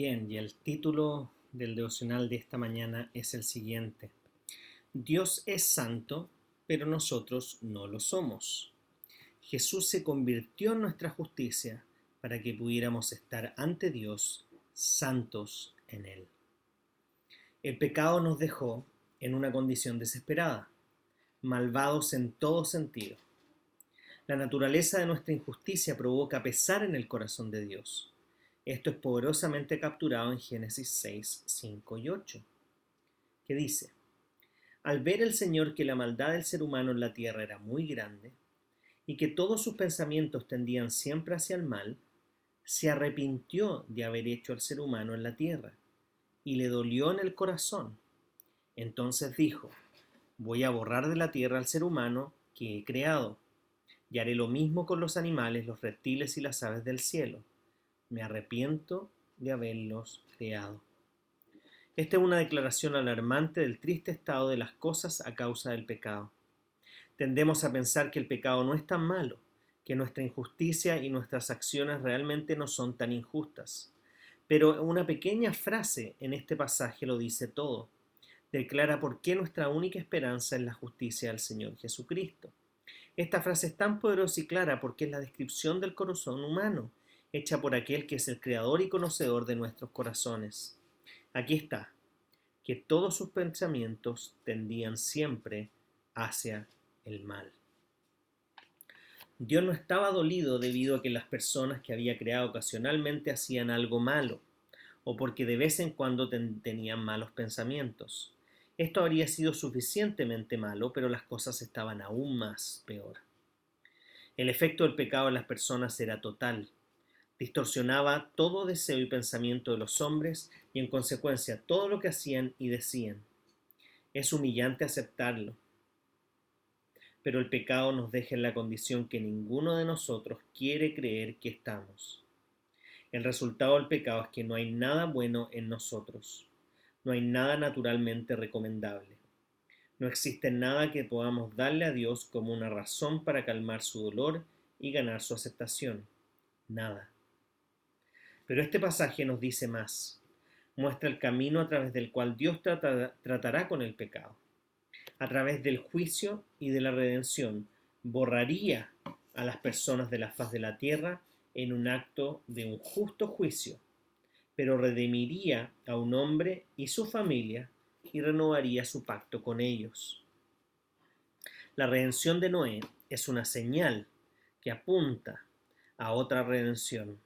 Bien, y el título del devocional de esta mañana es el siguiente. Dios es santo, pero nosotros no lo somos. Jesús se convirtió en nuestra justicia para que pudiéramos estar ante Dios santos en Él. El pecado nos dejó en una condición desesperada, malvados en todo sentido. La naturaleza de nuestra injusticia provoca pesar en el corazón de Dios esto es poderosamente capturado en Génesis 6, 5 y 8, que dice, al ver el Señor que la maldad del ser humano en la tierra era muy grande, y que todos sus pensamientos tendían siempre hacia el mal, se arrepintió de haber hecho al ser humano en la tierra, y le dolió en el corazón. Entonces dijo, voy a borrar de la tierra al ser humano que he creado, y haré lo mismo con los animales, los reptiles y las aves del cielo me arrepiento de haberlos creado. Esta es una declaración alarmante del triste estado de las cosas a causa del pecado. Tendemos a pensar que el pecado no es tan malo, que nuestra injusticia y nuestras acciones realmente no son tan injustas. Pero una pequeña frase en este pasaje lo dice todo. Declara por qué nuestra única esperanza es la justicia del Señor Jesucristo. Esta frase es tan poderosa y clara porque es la descripción del corazón humano hecha por aquel que es el creador y conocedor de nuestros corazones. Aquí está, que todos sus pensamientos tendían siempre hacia el mal. Dios no estaba dolido debido a que las personas que había creado ocasionalmente hacían algo malo, o porque de vez en cuando tenían malos pensamientos. Esto habría sido suficientemente malo, pero las cosas estaban aún más peor. El efecto del pecado en las personas era total, distorsionaba todo deseo y pensamiento de los hombres y en consecuencia todo lo que hacían y decían. Es humillante aceptarlo, pero el pecado nos deja en la condición que ninguno de nosotros quiere creer que estamos. El resultado del pecado es que no hay nada bueno en nosotros, no hay nada naturalmente recomendable. No existe nada que podamos darle a Dios como una razón para calmar su dolor y ganar su aceptación. Nada. Pero este pasaje nos dice más. Muestra el camino a través del cual Dios tratará con el pecado. A través del juicio y de la redención, borraría a las personas de la faz de la tierra en un acto de un justo juicio, pero redimiría a un hombre y su familia y renovaría su pacto con ellos. La redención de Noé es una señal que apunta a otra redención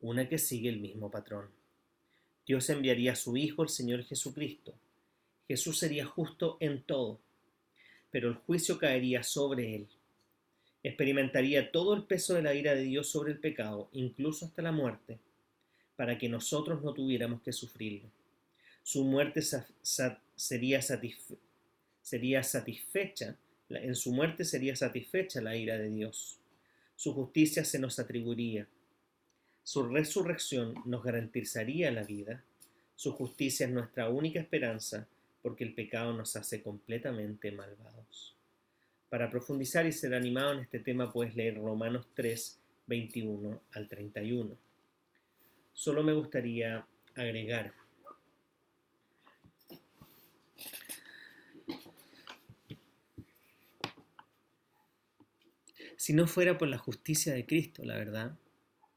una que sigue el mismo patrón. Dios enviaría a su Hijo, el Señor Jesucristo. Jesús sería justo en todo, pero el juicio caería sobre él. Experimentaría todo el peso de la ira de Dios sobre el pecado, incluso hasta la muerte, para que nosotros no tuviéramos que sufrirlo. Su muerte sería, sería satisfecha, en su muerte sería satisfecha la ira de Dios. Su justicia se nos atribuiría su resurrección nos garantizaría la vida. Su justicia es nuestra única esperanza porque el pecado nos hace completamente malvados. Para profundizar y ser animado en este tema puedes leer Romanos 3, 21 al 31. Solo me gustaría agregar Si no fuera por la justicia de Cristo, la verdad,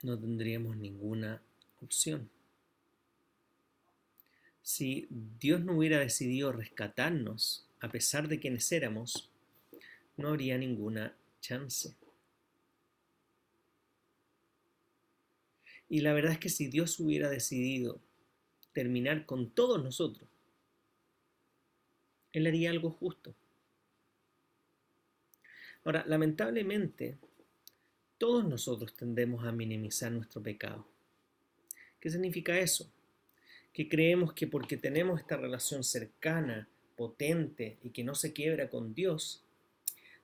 no tendríamos ninguna opción. Si Dios no hubiera decidido rescatarnos a pesar de quienes éramos, no habría ninguna chance. Y la verdad es que si Dios hubiera decidido terminar con todos nosotros, Él haría algo justo. Ahora, lamentablemente, todos nosotros tendemos a minimizar nuestro pecado. ¿Qué significa eso? Que creemos que porque tenemos esta relación cercana, potente y que no se quiebra con Dios,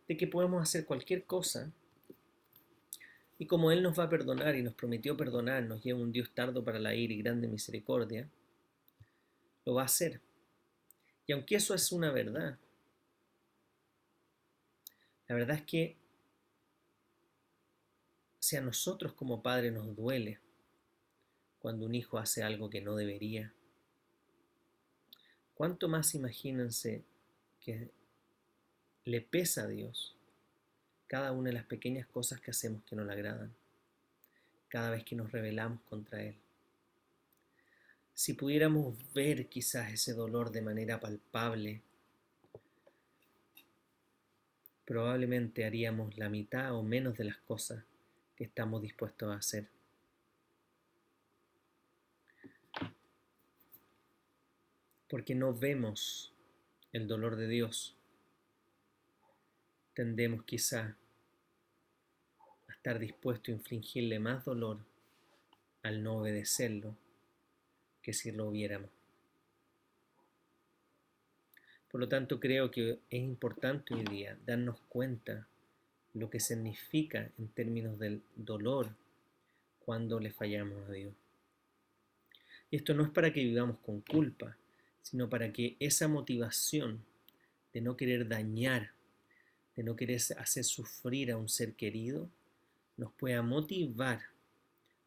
de que podemos hacer cualquier cosa y como Él nos va a perdonar y nos prometió perdonarnos y es un Dios tardo para la ira y grande misericordia, lo va a hacer. Y aunque eso es una verdad, la verdad es que si a nosotros como padre nos duele cuando un hijo hace algo que no debería, ¿cuánto más imagínense que le pesa a Dios cada una de las pequeñas cosas que hacemos que no le agradan, cada vez que nos rebelamos contra Él? Si pudiéramos ver quizás ese dolor de manera palpable, probablemente haríamos la mitad o menos de las cosas que estamos dispuestos a hacer. Porque no vemos el dolor de Dios. Tendemos quizá a estar dispuestos a infligirle más dolor al no obedecerlo que si lo hubiéramos. Por lo tanto, creo que es importante hoy día darnos cuenta lo que significa en términos del dolor cuando le fallamos a Dios. Y esto no es para que vivamos con culpa, sino para que esa motivación de no querer dañar, de no querer hacer sufrir a un ser querido, nos pueda motivar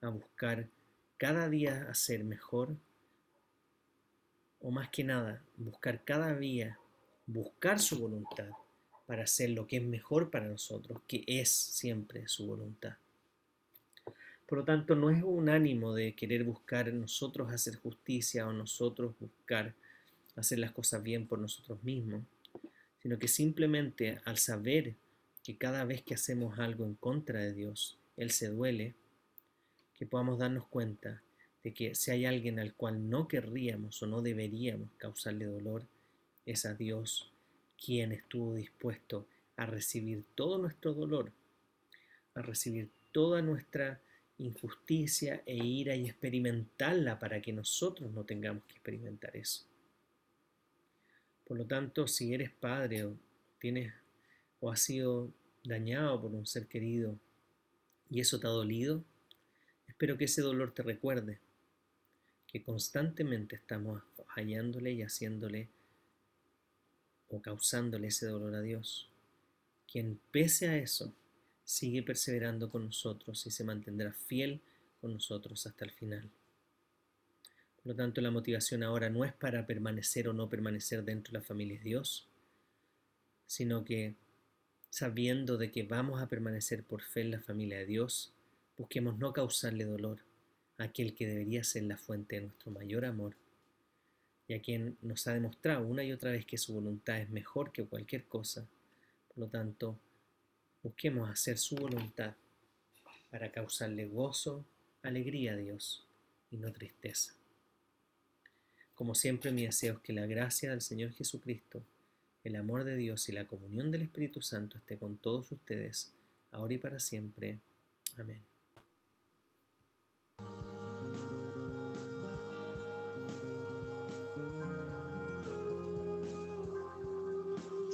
a buscar cada día hacer mejor, o más que nada, buscar cada día, buscar su voluntad para hacer lo que es mejor para nosotros, que es siempre su voluntad. Por lo tanto, no es un ánimo de querer buscar nosotros hacer justicia o nosotros buscar hacer las cosas bien por nosotros mismos, sino que simplemente al saber que cada vez que hacemos algo en contra de Dios, Él se duele, que podamos darnos cuenta de que si hay alguien al cual no querríamos o no deberíamos causarle dolor, es a Dios quien estuvo dispuesto a recibir todo nuestro dolor, a recibir toda nuestra injusticia e ira y experimentarla para que nosotros no tengamos que experimentar eso. Por lo tanto, si eres padre o tienes o has sido dañado por un ser querido y eso te ha dolido, espero que ese dolor te recuerde que constantemente estamos hallándole y haciéndole o causándole ese dolor a Dios, quien pese a eso sigue perseverando con nosotros y se mantendrá fiel con nosotros hasta el final. Por lo tanto, la motivación ahora no es para permanecer o no permanecer dentro de la familia de Dios, sino que sabiendo de que vamos a permanecer por fe en la familia de Dios, busquemos no causarle dolor a aquel que debería ser la fuente de nuestro mayor amor y a quien nos ha demostrado una y otra vez que su voluntad es mejor que cualquier cosa. Por lo tanto, busquemos hacer su voluntad para causarle gozo, alegría a Dios y no tristeza. Como siempre, mi deseo es que la gracia del Señor Jesucristo, el amor de Dios y la comunión del Espíritu Santo esté con todos ustedes, ahora y para siempre. Amén.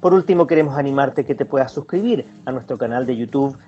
Por último, queremos animarte que te puedas suscribir a nuestro canal de YouTube